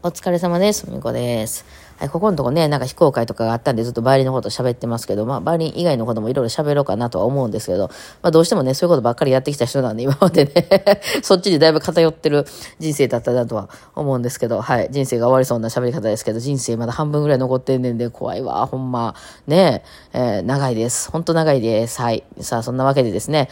お疲れ様です。みこです。はい、ここのとこね、なんか非公開とかがあったんで、ずっとバイオリンのこと喋ってますけど、まあ、バイオリン以外のこともいろいろ喋ろうかなとは思うんですけど、まあ、どうしてもね、そういうことばっかりやってきた人なんで、今までね そっちにだいぶ偏ってる人生だったなとは思うんですけど、はい、人生が終わりそうな喋り方ですけど、人生まだ半分ぐらい残ってんねんで、怖いわ、ほんま。ねえー、長いです。ほんと長いです。はい。さあ、そんなわけでですね、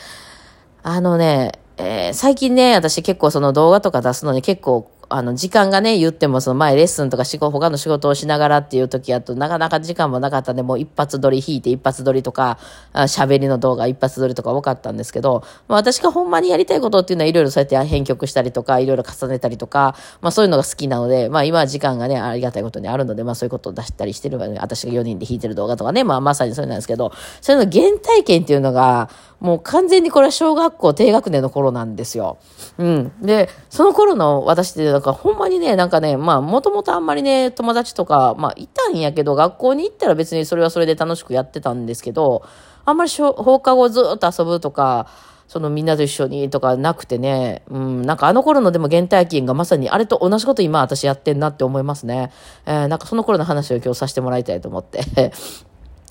あのね、えー、最近ね、私結構その動画とか出すのに結構あの、時間がね、言っても、その前レッスンとか仕事、他の仕事をしながらっていう時やと、なかなか時間もなかったんで、もう一発撮り引いて一発撮りとか、喋りの動画一発撮りとか多かったんですけど、まあ私がほんまにやりたいことっていうのはいろいろそうやって編曲したりとか、いろいろ重ねたりとか、まあそういうのが好きなので、まあ今は時間がね、ありがたいことにあるので、まあそういうことを出したりしてるわね、私が4人で弾いてる動画とかね、まあまさにそれなんですけど、それの原体験っていうのが、もう完全にこれは小学校低学年の頃なんですよ。うん。で、その頃の私って、なんかほんまにね、なんかね、まあもともとあんまりね、友達とか、まあいたんやけど、学校に行ったら別にそれはそれで楽しくやってたんですけど、あんまり放課後ずっと遊ぶとか、そのみんなと一緒にとかなくてね、うん、なんかあの頃のでも原体験がまさにあれと同じこと今私やってんなって思いますね。えー、なんかその頃の話を今日させてもらいたいと思って。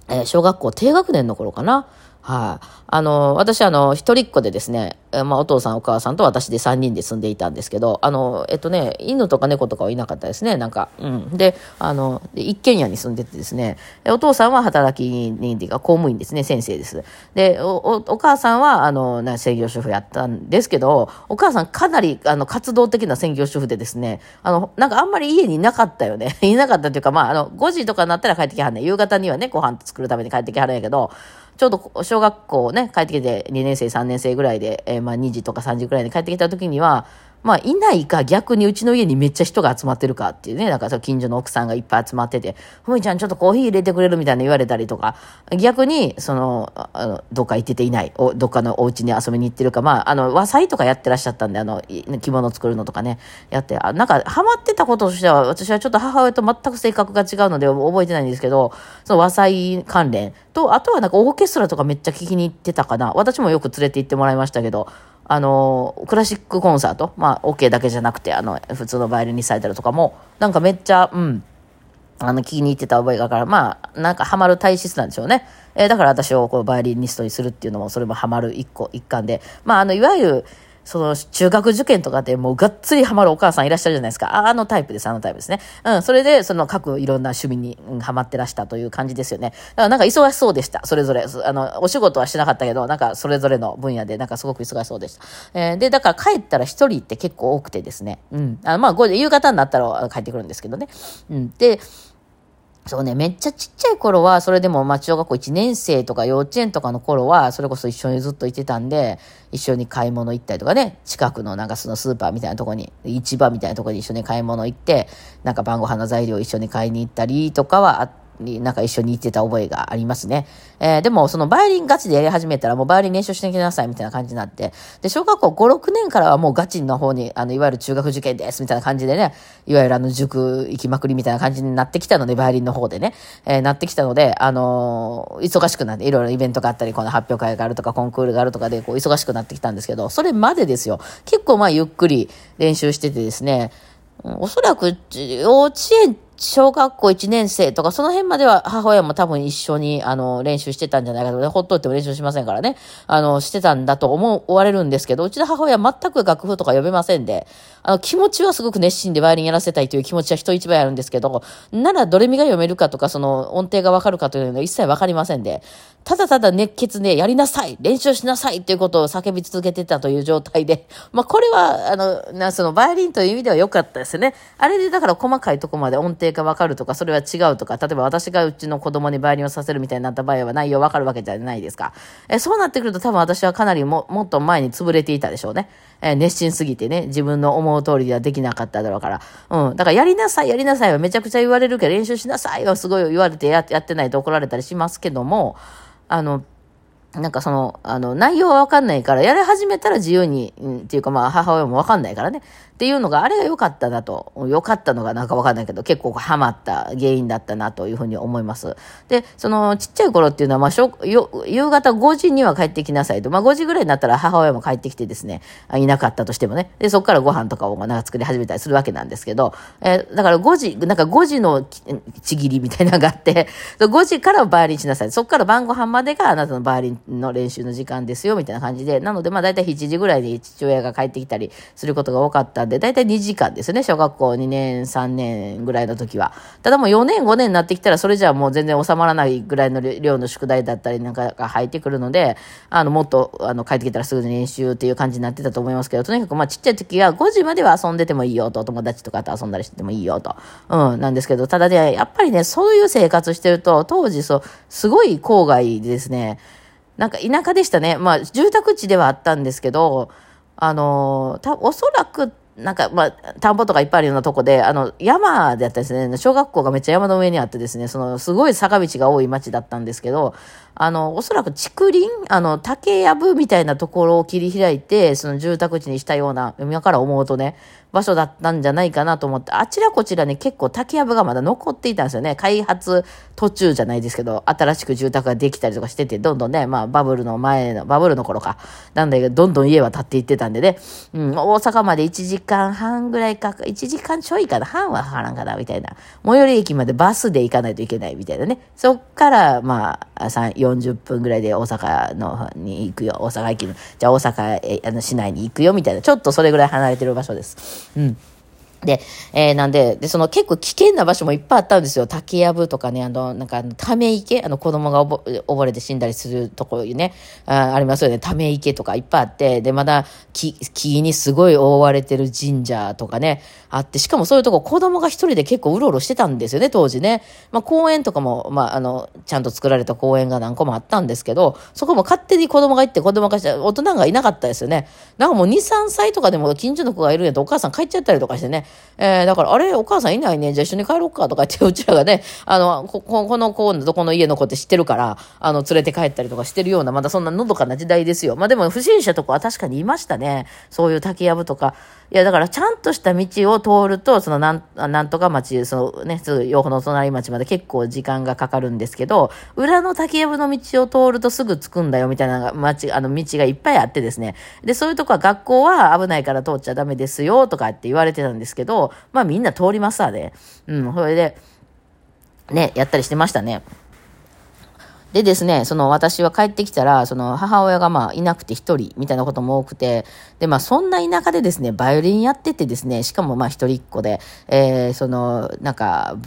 えー、小学校低学年の頃かな。はい、あ。の、私、あの、一人っ子でですね、まあ、お父さん、お母さんと私で3人で住んでいたんですけど、あの、えっとね、犬とか猫とかはいなかったですね、なんか。うん。で、あの、一軒家に住んでてですね、お父さんは働き人っていうか公務員ですね、先生です。で、お、お母さんは、あの、な専業主婦やったんですけど、お母さんかなり、あの、活動的な専業主婦でですね、あの、なんかあんまり家にいなかったよね。いなかったっていうか、まあ、あの、5時とかになったら帰ってきはんね夕方にはね、ご飯作るために帰ってきはるんやけど、ちょうど小学校ね、帰ってきて2年生、3年生ぐらいで、えー、まあ2時とか3時ぐらいに帰ってきた時には、まあ、いないか逆にうちの家にめっちゃ人が集まってるかっていうね、だか近所の奥さんがいっぱい集まってて、ふみちゃんちょっとコーヒー入れてくれる？みたいな言われたりとか、逆に、その、あの、どっか行ってていない、おどっかのお家に遊びに行ってるか、まあ、あの、和裁とかやってらっしゃったんで、あの、着物作るのとかね、やって、あなんか、ハマってたこととしては、私はちょっと母親と全く性格が違うので覚えてないんですけど、その和裁関連と、あとはなんかオーケストラとかめっちゃ聞きに行ってたかな。私もよく連れて行ってもらいましたけど、あの、クラシックコンサート、まあ、オ OK だけじゃなくて、あの、普通のバイオリンリサイタルとかも、なんかめっちゃ、うん、あの、聞きに行ってた覚えがから、まあ、なんかハマる体質なんでしょうね。えー、だから私をこう、バイオリニストにするっていうのも、それもハマる一個、一環で。まあ、あの、いわゆる、その中学受験とかでもうがっつりハマるお母さんいらっしゃるじゃないですか。あのタイプです、あのタイプですね。うん、それでその各いろんな趣味に、ハマってらしたという感じですよね。だからなんか忙しそうでした。それぞれ。あの、お仕事はしてなかったけど、なんかそれぞれの分野でなんかすごく忙しそうでした。えー、で、だから帰ったら一人って結構多くてですね。うん。あまあ、夕方になったら帰ってくるんですけどね。うん。で、そうね、めっちゃちっちゃい頃は、それでも、まあ、小学校1年生とか幼稚園とかの頃は、それこそ一緒にずっといてたんで、一緒に買い物行ったりとかね、近くのなんかそのスーパーみたいなとこに、市場みたいなとこに一緒に買い物行って、なんか晩ご飯の材料一緒に買いに行ったりとかはあって、になんか一緒に行ってた覚えがありますね。えー、でもそのバイオリンガチでやり始めたらもうバイオリン練習してきなさいみたいな感じになって、で、小学校5、6年からはもうガチの方に、あの、いわゆる中学受験ですみたいな感じでね、いわゆるあの、塾行きまくりみたいな感じになってきたので、バイオリンの方でね、えー、なってきたので、あのー、忙しくなって、いろいろイベントがあったり、この発表会があるとか、コンクールがあるとかで、こう、忙しくなってきたんですけど、それまでですよ。結構まあ、ゆっくり練習しててですね、おそらく幼稚園小学校1年生とか、その辺までは母親も多分一緒に、あの、練習してたんじゃないかと、ね、ほっといても練習しませんからね、あの、してたんだと思われるんですけど、うちの母親は全く楽譜とか呼べませんで、あの、気持ちはすごく熱心でバイオリンやらせたいという気持ちは人一倍あるんですけど、ならドレミが読めるかとか、その音程がわかるかというのは一切わかりませんで、ただただ熱血でやりなさい練習しなさいということを叫び続けてたという状態で、まあ、これは、あの、な、その、バイオリンという意味では良かったですね。あれでだから細かいとこまで音程がわかるとか、それは違うとか、例えば私がうちの子供にバイオリンをさせるみたいになった場合は内容わかるわけじゃないですか。え、そうなってくると多分私はかなりも、もっと前に潰れていたでしょうね。え熱心すぎてね、自分の思う通りではできなかっただろうから。うん。だからやりなさい、やりなさいはめちゃくちゃ言われるけど、練習しなさいはすごい言われてややってないと怒られたりしますけども、あの、なんかその、あの、内容はわかんないから、やり始めたら自由に、うん、っていうかまあ母親もわかんないからね。っていうのが、あれが良かったなと、良かったのがなんかわかんないけど、結構ハマった原因だったなというふうに思います。で、その、ちっちゃい頃っていうのは、まあ、しょ夕方5時には帰ってきなさいと。まあ、5時ぐらいになったら母親も帰ってきてですね、いなかったとしてもね。で、そこからご飯とかをなんか作り始めたりするわけなんですけど、えー、だから5時、なんか5時のちぎりみたいなのがあって、5時からバーリンしなさい。そこから晩ご飯までがあなたのバーリンの練習の時間ですよ、みたいな感じで。なので、まあ、だいたい7時ぐらいに父親が帰ってきたりすることが多かったんで、だいたい2時間ですね、小学校2年、3年ぐらいの時は。ただもう4年、5年になってきたら、それじゃあもう全然収まらないぐらいの量の宿題だったりなんかが入ってくるので、あの、もっと、あの、帰ってきたらすぐに練習っていう感じになってたと思いますけど、とにかくまあちっちゃい時は5時までは遊んでてもいいよと、友達とかと遊んだりしててもいいよと。うん、なんですけど、ただね、やっぱりね、そういう生活してると、当時そう、すごい郊外ですね、なんか田舎でしたね。まあ、住宅地ではあったんですけど、あの、たおそらくなんか、まあ、田んぼとかいっぱいあるようなとこで、あの、山であったですね、小学校がめっちゃ山の上にあってですね、その、すごい坂道が多い町だったんですけど、あの、おそらく竹林、あの、竹やぶみたいなところを切り開いて、その住宅地にしたような、今から思うとね、場所だったんじゃないかなと思って、あちらこちらに結構竹やぶがまだ残っていたんですよね。開発途中じゃないですけど、新しく住宅ができたりとかしてて、どんどんね、まあバブルの前の、バブルの頃か、なんだけど、どんどん家は建っていってたんでね、うん、大阪まで1時間半ぐらいか、1時間ちょいかな、半はかからんかな、みたいな。最寄り駅までバスで行かないといけないみたいなね。そっから、まあ、3、40分ぐらいで大阪のに行くよ。大阪駅の、じゃあ大阪、え、あの、市内に行くよ、みたいな。ちょっとそれぐらい離れてる場所です。うん。で、えー、なんで、で、その結構危険な場所もいっぱいあったんですよ。竹やぶとかね、あの、なんか、ため池、あの、子供が溺れて死んだりするところね、あありますよね。ため池とかいっぱいあって、で、まだ木、木にすごい覆われてる神社とかね、あって、しかもそういうとこ子供が一人で結構うろうろしてたんですよね、当時ね。まあ、公園とかも、まあ、あの、ちゃんと作られた公園が何個もあったんですけど、そこも勝手に子供が行って子供が、大人がいなかったですよね。なんかもう2、3歳とかでも近所の子がいるんやとお母さん帰っちゃったりとかしてね、えー、だから、あれ、お母さんいないね。じゃあ一緒に帰ろうかとかって、うちらがね、あの、こ、この子、どこの家の子って知ってるから、あの、連れて帰ったりとかしてるような、まだそんなのどかな時代ですよ。まあでも、不審者とかは確かにいましたね。そういう竹やぶとか。いや、だから、ちゃんとした道を通ると、その、なん、なんとか町、そのね、すぐ、洋の隣町まで結構時間がかかるんですけど、裏の竹やぶの道を通るとすぐ着くんだよ、みたいな町、あの、道がいっぱいあってですね。で、そういうとこは学校は危ないから通っちゃダメですよ、とかって言われてたんですけど、まあみんな通りますわね。うん、それで、ね、やったりしてましたね。でですね、その私は帰ってきたら、その母親がまあいなくて一人みたいなことも多くて、でまあそんな田舎でですね、バイオリンやっててですね、しかもまあ一人っ子で、えー、その、なんか、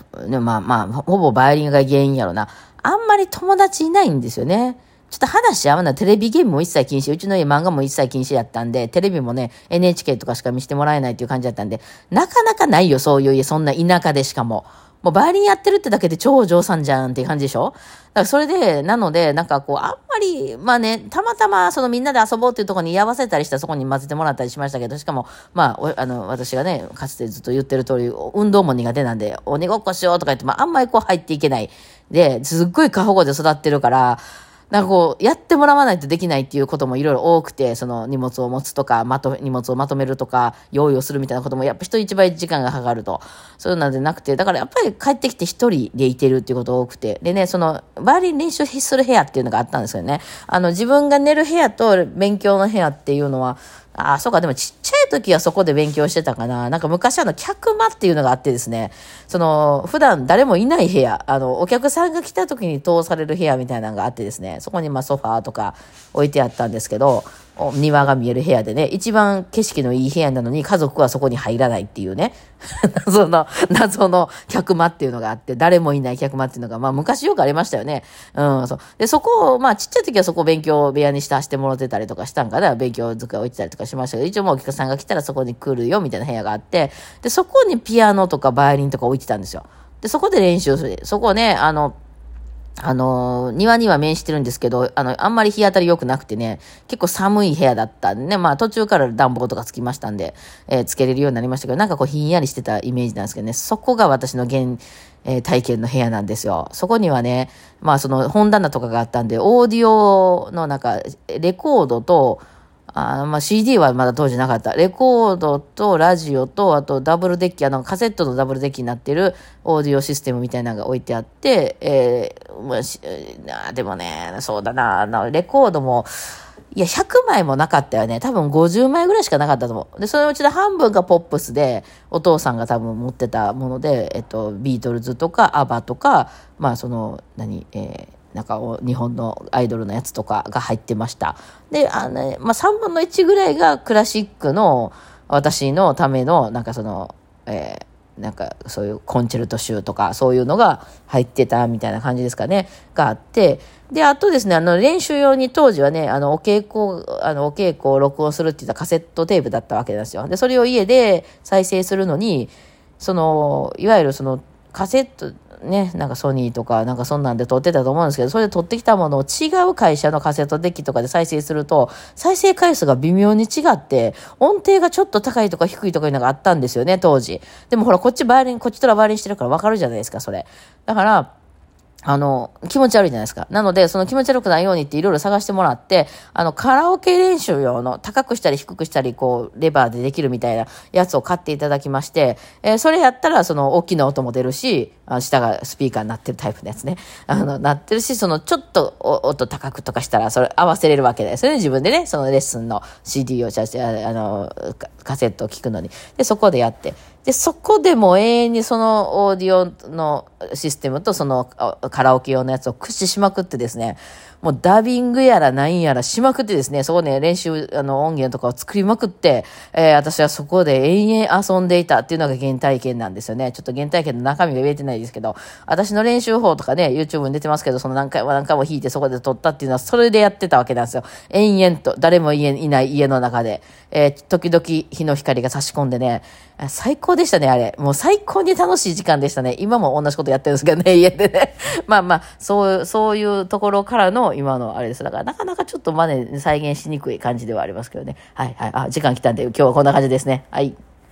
まあまあ、ほぼバイオリンが原因やろな。あんまり友達いないんですよね。ちょっと話合わない。テレビゲームも一切禁止。うちの家漫画も一切禁止やったんで、テレビもね、NHK とかしか見せてもらえないっていう感じだったんで、なかなかないよ、そういう家。そんな田舎でしかも。もうバイオリンやってるってだけで超お嬢さんじゃんっていう感じでしょ？だからそれで、なので、なんかこう、あんまり、まあね、たまたまそのみんなで遊ぼうっていうところに居合わせたりしたらそこに混ぜてもらったりしましたけど、しかも、まあ、あの、私がね、かつてずっと言ってる通り、運動も苦手なんで、鬼ごっこしようとか言って、まあ、あんまりこう入っていけない。で、すっごい過保護で育ってるから、なんかこう、やってもらわないとできないっていうこともいろいろ多くて、その荷物を持つとか、まと、荷物をまとめるとか、用意をするみたいなこともやっぱ人一倍時間がかかると。そういうのでなくて、だからやっぱり帰ってきて一人でいてるっていうことが多くて。でね、その、バーリン練習する部屋っていうのがあったんですよね。あの、自分が寝る部屋と勉強の部屋っていうのは、ああ、そうか、でもちっちゃいい時はそこで勉強してたかな。なんか昔あの、客間っていうのがあってですね、その、普段誰もいない部屋、あの、お客さんが来た時に通される部屋みたいなのがあってですね、そこにまソファーとか置いてあったんですけど、庭が見える部屋でね、一番景色のいい部屋なのに家族はそこに入らないっていうね、謎の、謎の客間っていうのがあって、誰もいない客間っていうのが、まあ昔よくありましたよね。うん、そう。で、そこを、まあちっちゃい時はそこ勉強部屋にしてしてもらってたりとかしたんかな、勉強机置いてたりとかしましたけど、一応もうお客さんが来たらそこに来るよみたいな部屋があって、で、そこにピアノとかバイオリンとか置いてたんですよ。で、そこで練習する。そこね、あの、あの、庭には面してるんですけど、あの、あんまり日当たり良くなくてね、結構寒い部屋だったんでね、まあ途中から暖房とかつきましたんで、えー、つけれるようになりましたけど、なんかこうひんやりしてたイメージなんですけどね、そこが私の現、えー、体験の部屋なんですよ。そこにはね、まあその本棚とかがあったんで、オーディオのなんか、レコードと、あまあ、CD はまだ当時なかった。レコードとラジオと、あとダブルデッキ、あの、カセットのダブルデッキになってるオーディオシステムみたいなのが置いてあって、えー、まあ、でもね、そうだな、なレコードも、いや、100枚もなかったよね。多分50枚ぐらいしかなかったと思う。で、そのうちで半分がポップスで、お父さんが多分持ってたもので、えっと、ビートルズとか、アバとか、まあ、その、何、えー、なんか日本のアイドルのやつとかが入ってました。で、あの、まあ、3分の1ぐらいがクラシックの私のための、なんかその、えー、なんかそういうコンチェルト集とかそういうのが入ってたみたいな感じですかね、があって、で、あとですね、あの練習用に当時はね、あのお稽古、あのお稽古を録音するって言ったカセットテープだったわけですよ。で、それを家で再生するのに、その、いわゆるそのカセット、ね、なんかソニーとかなんかそんなんで撮ってたと思うんですけど、それで撮ってきたものを違う会社のカセットデッキとかで再生すると、再生回数が微妙に違って、音程がちょっと高いとか低いとかいうのがあったんですよね、当時。でもほら、こっちバイオリン、こっちとらバイオリンしてるからわかるじゃないですか、それ。だから、あの、気持ち悪いじゃないですか。なので、その気持ち悪くないようにっていろいろ探してもらって、あの、カラオケ練習用の高くしたり低くしたり、こう、レバーでできるみたいなやつを買っていただきまして、えー、それやったら、その、大きな音も出るし、あ下がスピーカーになってるタイプのやつね。あの、なってるし、その、ちょっと音高くとかしたら、それ合わせれるわけですよね。自分でね、そのレッスンの CD を、あの、カセットを聞くのに。で、そこでやって。で、そこでも永遠にそのオーディオのシステムとそのカラオケ用のやつを駆使しまくってですね、もうダビングやらなんやらしまくってですね、そこで練習、あの音源とかを作りまくって、えー、私はそこで延々遊んでいたっていうのが原体験なんですよね。ちょっと原体験の中身が言えてないですけど、私の練習法とかね、YouTube に出てますけど、その何回も何回も弾いてそこで撮ったっていうのは、それでやってたわけなんですよ。延々と、誰も家いない家の中で、えー、時々日の光が差し込んでね、最高でしたね、あれ。もう最高に楽しい時間でしたね。今も同じことやってるんですけどね、家でね。まあまあ、そう、そういうところからの今のあれです。だからなかなかちょっとまね、再現しにくい感じではありますけどね。はいはい。あ、時間来たんで今日はこんな感じですね。はい。